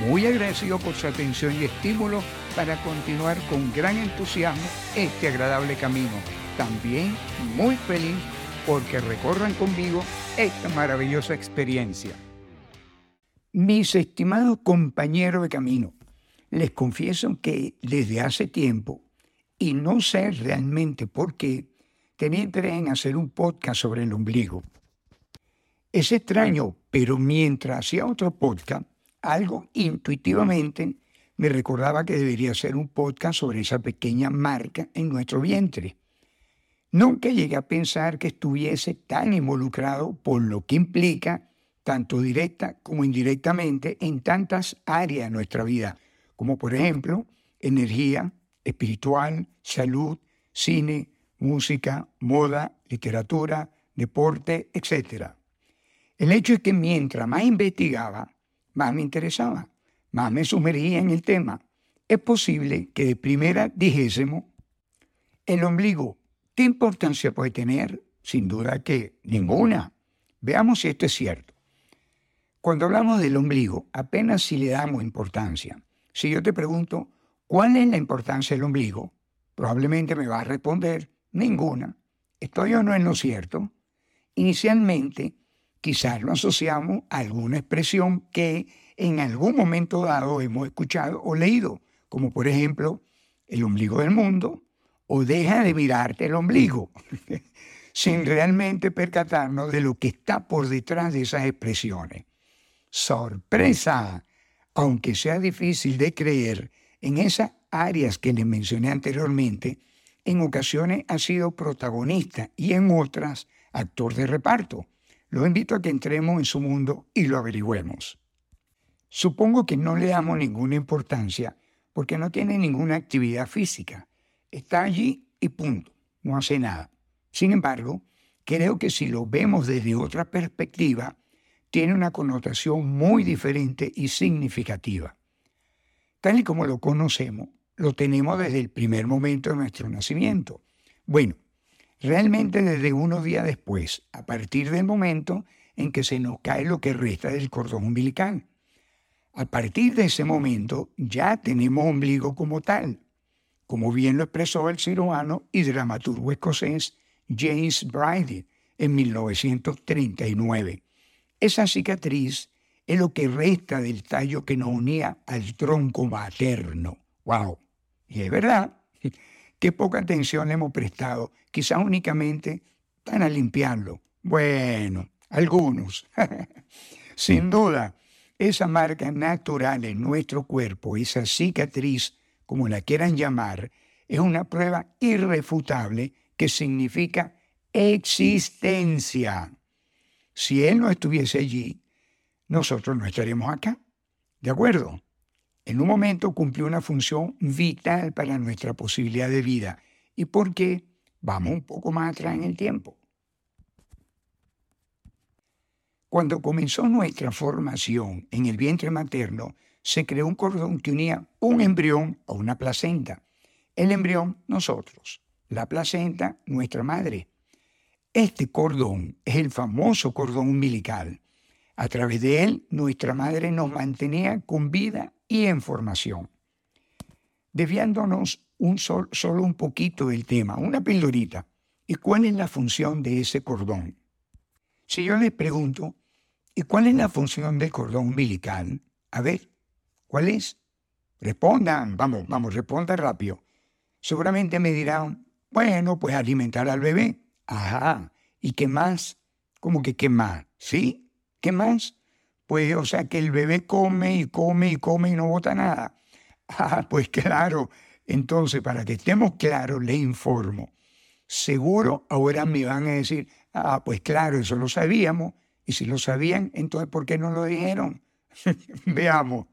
muy agradecido por su atención y estímulo para continuar con gran entusiasmo este agradable camino. También muy feliz porque recorran conmigo esta maravillosa experiencia. Mis estimados compañeros de camino, les confieso que desde hace tiempo, y no sé realmente por qué, tenía interés en hacer un podcast sobre el ombligo. Es extraño, pero mientras hacía otro podcast, algo intuitivamente me recordaba que debería ser un podcast sobre esa pequeña marca en nuestro vientre. Nunca llegué a pensar que estuviese tan involucrado por lo que implica, tanto directa como indirectamente, en tantas áreas de nuestra vida, como por ejemplo energía, espiritual, salud, cine, música, moda, literatura, deporte, etc. El hecho es que mientras más investigaba, más me interesaba, más me sumergía en el tema. Es posible que de primera dijésemos, el ombligo, ¿qué importancia puede tener? Sin duda que ninguna. Veamos si esto es cierto. Cuando hablamos del ombligo, apenas si le damos importancia. Si yo te pregunto, ¿cuál es la importancia del ombligo? Probablemente me vas a responder, ninguna. ¿Estoy o no en lo cierto? Inicialmente, quizás lo asociamos a alguna expresión que en algún momento dado hemos escuchado o leído, como por ejemplo el ombligo del mundo o deja de mirarte el ombligo, sin realmente percatarnos de lo que está por detrás de esas expresiones. Sorpresa, aunque sea difícil de creer, en esas áreas que les mencioné anteriormente, en ocasiones ha sido protagonista y en otras actor de reparto los invito a que entremos en su mundo y lo averigüemos. Supongo que no le damos ninguna importancia porque no tiene ninguna actividad física. Está allí y punto, no hace nada. Sin embargo, creo que si lo vemos desde otra perspectiva, tiene una connotación muy diferente y significativa. Tal y como lo conocemos, lo tenemos desde el primer momento de nuestro nacimiento. Bueno, realmente desde unos días después, a partir del momento en que se nos cae lo que resta del cordón umbilical. A partir de ese momento ya tenemos ombligo como tal, como bien lo expresó el cirujano y dramaturgo escocés James Bridie en 1939. Esa cicatriz es lo que resta del tallo que nos unía al tronco materno. ¡Wow! Y es verdad, Qué poca atención le hemos prestado, quizás únicamente para limpiarlo. Bueno, algunos. Sin duda, esa marca natural en nuestro cuerpo, esa cicatriz, como la quieran llamar, es una prueba irrefutable que significa existencia. Si Él no estuviese allí, nosotros no estaríamos acá. ¿De acuerdo? En un momento cumplió una función vital para nuestra posibilidad de vida. ¿Y por qué? Vamos un poco más atrás en el tiempo. Cuando comenzó nuestra formación en el vientre materno, se creó un cordón que unía un embrión a una placenta. El embrión, nosotros. La placenta, nuestra madre. Este cordón es el famoso cordón umbilical. A través de él, nuestra madre nos mantenía con vida y en formación. Desviándonos un solo un poquito del tema, una pildorita. ¿Y cuál es la función de ese cordón? Si yo les pregunto, ¿y cuál es la función del cordón umbilical? A ver, ¿cuál es? Respondan, vamos, vamos, respondan rápido. Seguramente me dirán, bueno, pues alimentar al bebé. Ajá, ¿y qué más? ¿Cómo que qué más? ¿Sí? ¿Qué más? Pues, o sea, que el bebé come y come y come y no bota nada. Ah, pues claro. Entonces, para que estemos claros, le informo. Seguro ahora me van a decir, ah, pues claro, eso lo sabíamos. Y si lo sabían, entonces, ¿por qué no lo dijeron? Veamos.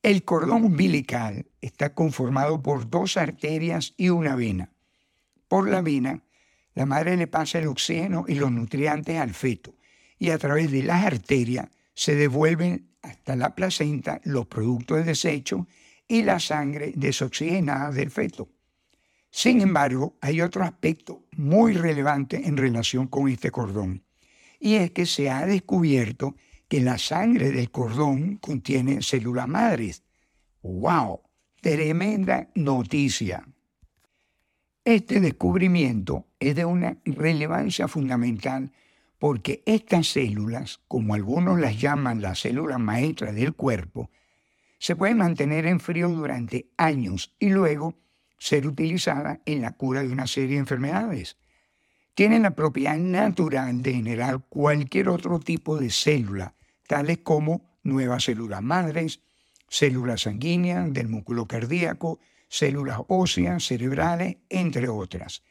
El cordón umbilical está conformado por dos arterias y una vena. Por la vena, la madre le pasa el oxígeno y los nutrientes al feto y a través de las arterias se devuelven hasta la placenta los productos de desecho y la sangre desoxigenada del feto. Sin embargo, hay otro aspecto muy relevante en relación con este cordón, y es que se ha descubierto que la sangre del cordón contiene células madres. ¡Wow! Tremenda noticia. Este descubrimiento es de una relevancia fundamental porque estas células, como algunos las llaman las células maestras del cuerpo, se pueden mantener en frío durante años y luego ser utilizadas en la cura de una serie de enfermedades tienen la propiedad natural de generar cualquier otro tipo de célula, tales como nuevas células madres, células sanguíneas del músculo cardíaco, células óseas, cerebrales, entre otras.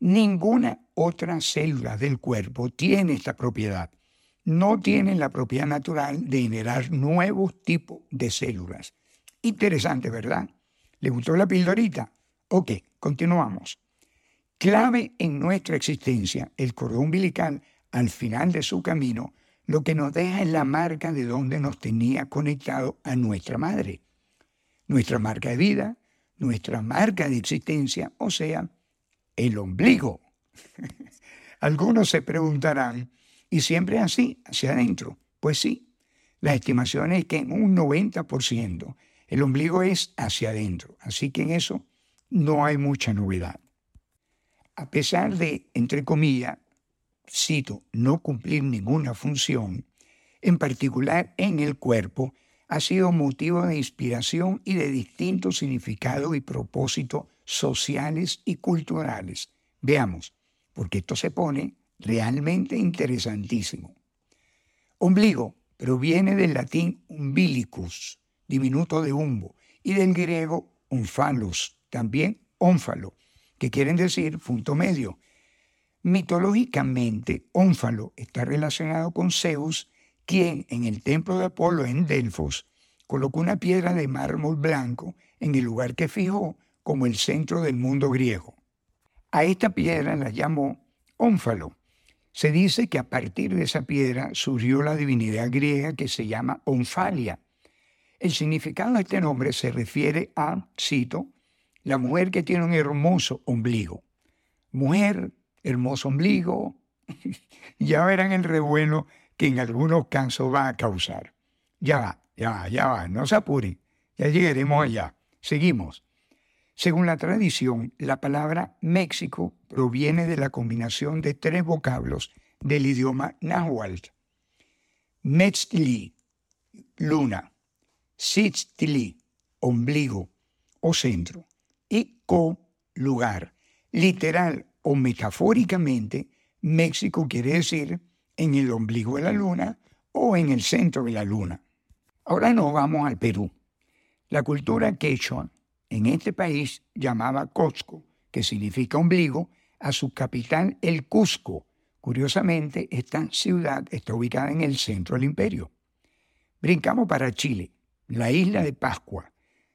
Ninguna otra célula del cuerpo tiene esta propiedad. No tienen la propiedad natural de generar nuevos tipos de células. Interesante, ¿verdad? ¿Le gustó la pildorita? Ok, continuamos. Clave en nuestra existencia, el cordón umbilical, al final de su camino, lo que nos deja es la marca de donde nos tenía conectado a nuestra madre. Nuestra marca de vida, nuestra marca de existencia, o sea, el ombligo. Algunos se preguntarán, ¿y siempre así, hacia adentro? Pues sí, la estimación es que en un 90% el ombligo es hacia adentro, así que en eso no hay mucha novedad a pesar de, entre comillas, cito, no cumplir ninguna función, en particular en el cuerpo, ha sido motivo de inspiración y de distintos significados y propósitos sociales y culturales. Veamos, porque esto se pone realmente interesantísimo. Ombligo proviene del latín umbilicus, diminuto de umbo, y del griego omphalos, también ónfalo, que quieren decir punto medio. Mitológicamente, Ónfalo está relacionado con Zeus, quien en el templo de Apolo en Delfos colocó una piedra de mármol blanco en el lugar que fijó como el centro del mundo griego. A esta piedra la llamó Ónfalo. Se dice que a partir de esa piedra surgió la divinidad griega que se llama Onfalia. El significado de este nombre se refiere a, cito, la mujer que tiene un hermoso ombligo. Mujer, hermoso ombligo, ya verán el revuelo que en algunos casos va a causar. Ya va, ya va, ya va, no se apuren, ya llegaremos allá. Seguimos. Según la tradición, la palabra México proviene de la combinación de tres vocablos del idioma náhuatl. Metzli, luna, Sitztli, ombligo o centro y co-lugar. Literal o metafóricamente, México quiere decir en el ombligo de la luna o en el centro de la luna. Ahora nos vamos al Perú. La cultura quechua en este país llamaba Cusco, que significa ombligo, a su capital el Cusco. Curiosamente, esta ciudad está ubicada en el centro del imperio. Brincamos para Chile, la isla de Pascua.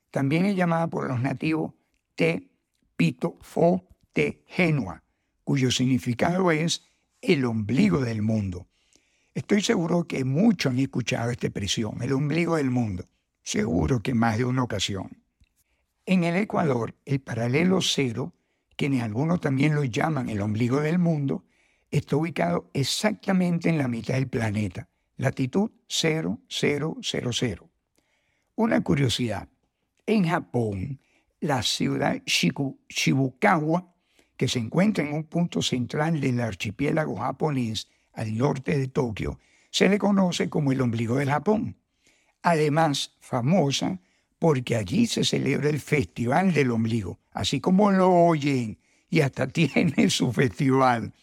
También es llamada por los nativos te pito fo te genua, cuyo significado es el ombligo del mundo. Estoy seguro que muchos han escuchado esta expresión, el ombligo del mundo. Seguro que más de una ocasión. En el Ecuador, el paralelo cero, quienes algunos también lo llaman el ombligo del mundo, está ubicado exactamente en la mitad del planeta, latitud 0000. Una curiosidad, en Japón, la ciudad Shibukawa, que se encuentra en un punto central del archipiélago japonés al norte de Tokio, se le conoce como el ombligo del Japón. Además, famosa porque allí se celebra el Festival del Ombligo, así como lo oyen, y hasta tiene su festival.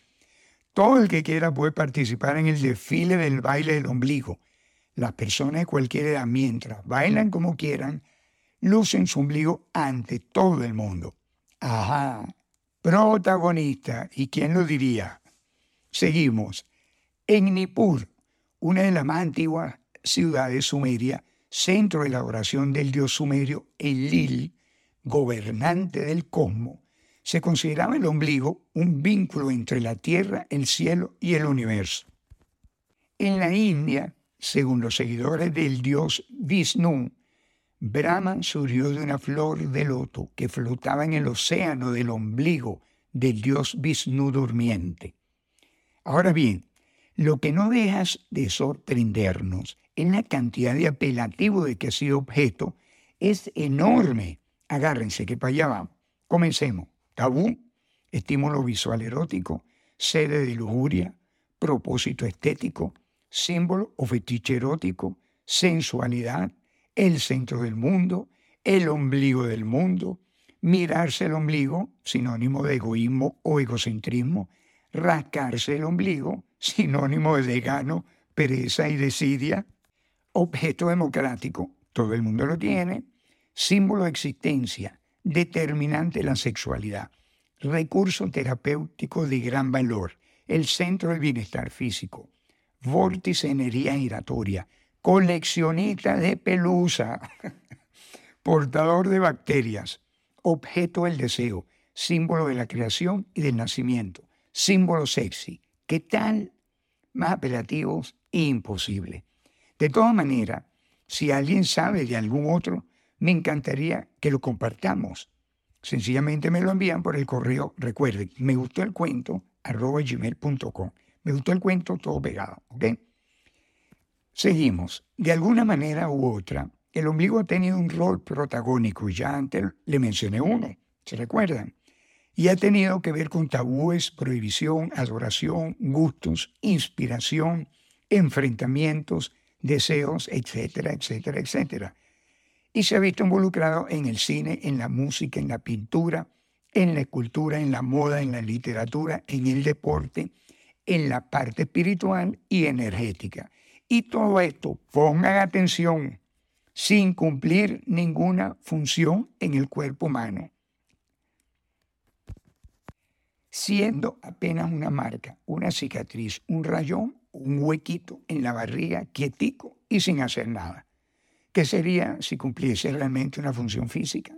Todo el que quiera puede participar en el desfile del baile del ombligo. Las personas de cualquier edad, mientras bailan como quieran, lucen su ombligo ante todo el mundo. Ajá, protagonista, ¿y quién lo diría? Seguimos. En Nippur, una de las más antiguas ciudades sumerias, centro de la oración del dios sumerio Elil, gobernante del cosmos, se consideraba el ombligo un vínculo entre la tierra, el cielo y el universo. En la India, según los seguidores del dios Vishnu, Brahma surgió de una flor de loto que flotaba en el océano del ombligo del dios Vishnu durmiente. Ahora bien, lo que no dejas de sorprendernos es la cantidad de apelativo de que ha sido objeto. Es enorme. Agárrense que para allá vamos. Comencemos. Tabú, estímulo visual erótico, sede de lujuria, propósito estético, símbolo o fetiche erótico, sensualidad, el centro del mundo, el ombligo del mundo, mirarse el ombligo, sinónimo de egoísmo o egocentrismo, rascarse el ombligo, sinónimo de vegano, pereza y desidia, objeto democrático, todo el mundo lo tiene, símbolo de existencia, determinante de la sexualidad, recurso terapéutico de gran valor, el centro del bienestar físico, vórtice energía giratoria, coleccionista de pelusa, portador de bacterias, objeto del deseo, símbolo de la creación y del nacimiento, símbolo sexy. ¿Qué tal? Más apelativos, imposible. De todas maneras, si alguien sabe de algún otro, me encantaría que lo compartamos. Sencillamente me lo envían por el correo, recuerden, me gustó el cuento, arroba gmail.com. Me gustó el cuento todo pegado, ¿ok? Seguimos. De alguna manera u otra, el ombligo ha tenido un rol protagónico, y ya antes le mencioné uno, ¿se recuerdan? Y ha tenido que ver con tabúes, prohibición, adoración, gustos, inspiración, enfrentamientos, deseos, etcétera, etcétera, etcétera. Y se ha visto involucrado en el cine, en la música, en la pintura, en la escultura, en la moda, en la literatura, en el deporte, en la parte espiritual y energética. Y todo esto, pongan atención, sin cumplir ninguna función en el cuerpo humano, siendo apenas una marca, una cicatriz, un rayón, un huequito en la barriga, quietico y sin hacer nada. ¿Qué sería si cumpliese realmente una función física?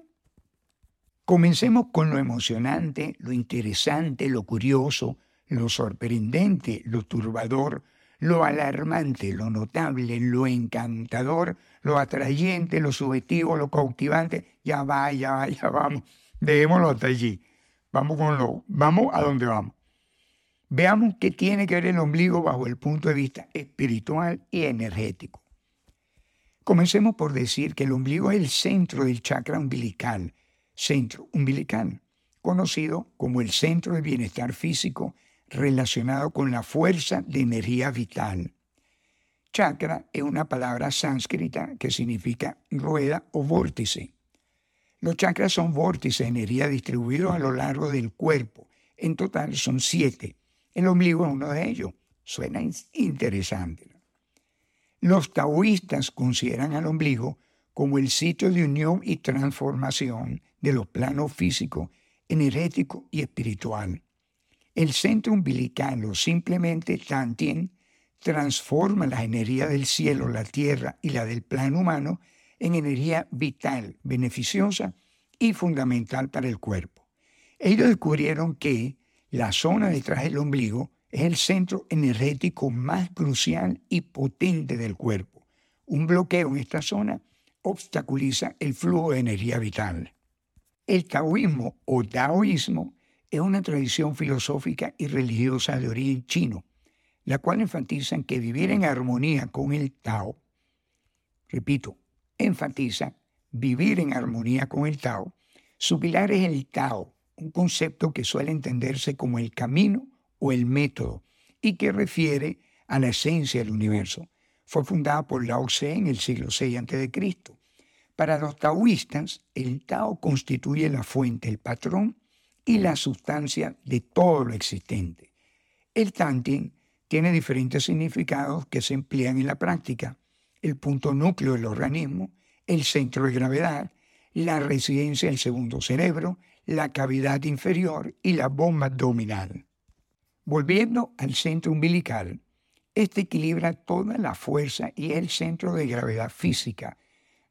Comencemos con lo emocionante, lo interesante, lo curioso, lo sorprendente, lo turbador, lo alarmante, lo notable, lo encantador, lo atrayente, lo subjetivo, lo cautivante. Ya va, ya va, ya vamos. Dejémoslo hasta allí. Vamos con lo, vamos a donde vamos. Veamos qué tiene que ver el ombligo bajo el punto de vista espiritual y energético. Comencemos por decir que el ombligo es el centro del chakra umbilical, centro umbilical, conocido como el centro del bienestar físico relacionado con la fuerza de energía vital. Chakra es una palabra sánscrita que significa rueda o vórtice. Los chakras son vórtices de energía distribuidos a lo largo del cuerpo. En total son siete. El ombligo es uno de ellos. Suena interesante. Los taoístas consideran al ombligo como el sitio de unión y transformación de los planos físico, energético y espiritual. El centro umbilical o simplemente Tantien transforma la energía del cielo, la tierra y la del plano humano en energía vital, beneficiosa y fundamental para el cuerpo. Ellos descubrieron que la zona detrás del ombligo es el centro energético más crucial y potente del cuerpo. Un bloqueo en esta zona obstaculiza el flujo de energía vital. El taoísmo o taoísmo es una tradición filosófica y religiosa de origen chino, la cual enfatiza que vivir en armonía con el Tao, repito, enfatiza vivir en armonía con el Tao, su pilar es el Tao, un concepto que suele entenderse como el camino o el método y que refiere a la esencia del universo. Fue fundada por Lao Tse en el siglo VI a.C. Para los taoístas, el Tao constituye la fuente, el patrón y la sustancia de todo lo existente. El Tantien tiene diferentes significados que se emplean en la práctica. El punto núcleo del organismo, el centro de gravedad, la residencia del segundo cerebro, la cavidad inferior y la bomba abdominal. Volviendo al centro umbilical, este equilibra toda la fuerza y el centro de gravedad física,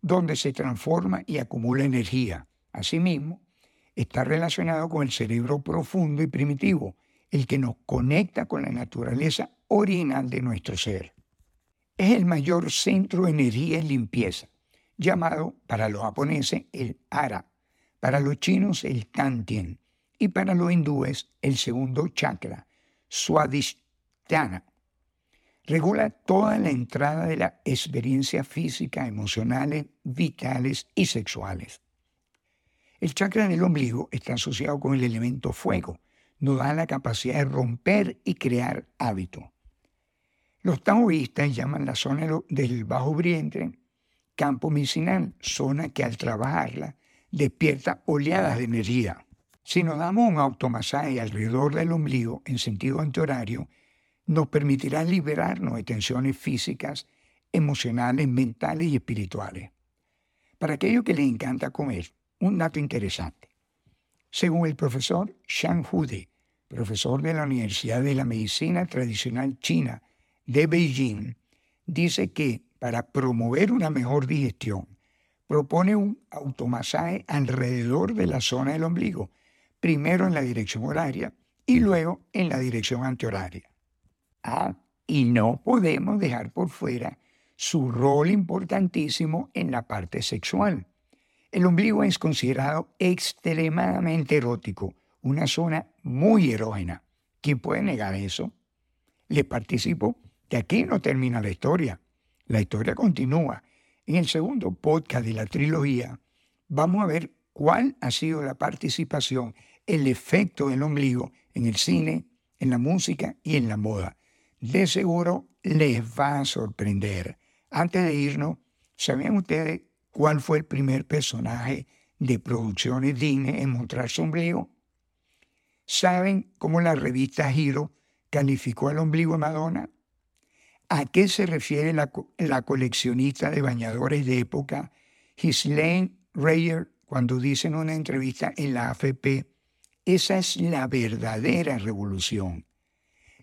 donde se transforma y acumula energía. Asimismo, está relacionado con el cerebro profundo y primitivo, el que nos conecta con la naturaleza original de nuestro ser. Es el mayor centro de energía y limpieza, llamado para los japoneses el ara, para los chinos el tantien y para los hindúes el segundo chakra, swadhisthana. Regula toda la entrada de la experiencia física, emocionales, vitales y sexuales. El chakra del ombligo está asociado con el elemento fuego, nos da la capacidad de romper y crear hábito. Los taoístas llaman la zona del bajo vientre campo medicinal, zona que al trabajarla despierta oleadas de energía. Si nos damos un automasaje alrededor del ombligo en sentido antihorario, nos permitirá liberarnos de tensiones físicas, emocionales, mentales y espirituales. Para aquellos que les encanta comer, un dato interesante. Según el profesor Shang Hude, profesor de la Universidad de la Medicina Tradicional China de Beijing, dice que para promover una mejor digestión, propone un automasaje alrededor de la zona del ombligo, primero en la dirección horaria y luego en la dirección antihoraria. Ah, y no podemos dejar por fuera su rol importantísimo en la parte sexual. El ombligo es considerado extremadamente erótico, una zona muy erógena. ¿Quién puede negar eso? Le participo que aquí no termina la historia. La historia continúa. En el segundo podcast de la trilogía vamos a ver cuál ha sido la participación, el efecto del ombligo en el cine, en la música y en la moda. De seguro les va a sorprender. Antes de irnos, ¿sabían ustedes ¿Cuál fue el primer personaje de producciones Disney en mostrar su ombligo? ¿Saben cómo la revista Giro calificó el ombligo de Madonna? ¿A qué se refiere la, coleccionista de bañadores de época Ghislaine Reyer cuando dice en una entrevista en la AFP, esa es la verdadera revolución?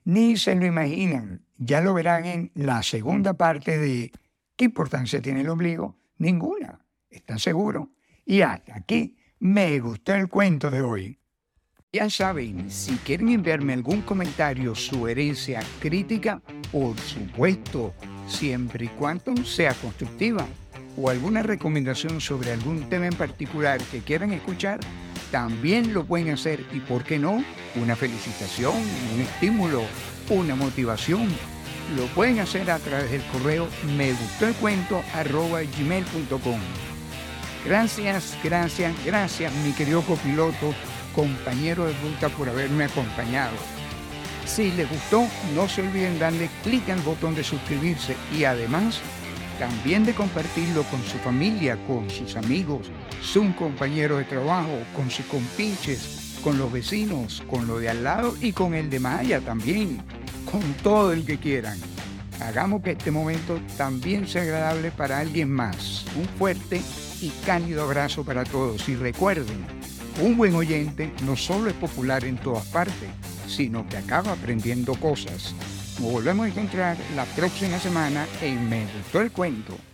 Ni se lo imaginan, ya lo verán en la segunda parte de ¿Qué importancia tiene el ombligo? Ninguna, ¿están seguros? Y hasta aquí me gustó el cuento de hoy. Ya saben, si quieren enviarme algún comentario, sugerencia, crítica, por supuesto, siempre y cuando sea constructiva, o alguna recomendación sobre algún tema en particular que quieran escuchar, también lo pueden hacer y, ¿por qué no? Una felicitación, un estímulo, una motivación lo pueden hacer a través del correo me gustó el cuento arroba gmail.com. Gracias, gracias, gracias mi querido copiloto, compañero de ruta por haberme acompañado. Si les gustó, no se olviden darle clic al botón de suscribirse y además también de compartirlo con su familia, con sus amigos, su compañero de trabajo, con sus compinches, con los vecinos, con lo de al lado y con el de Maya también con todo el que quieran. Hagamos que este momento también sea agradable para alguien más. Un fuerte y cálido abrazo para todos. Y recuerden, un buen oyente no solo es popular en todas partes, sino que acaba aprendiendo cosas. Nos volvemos a encontrar la próxima semana en Me Gustó el Cuento.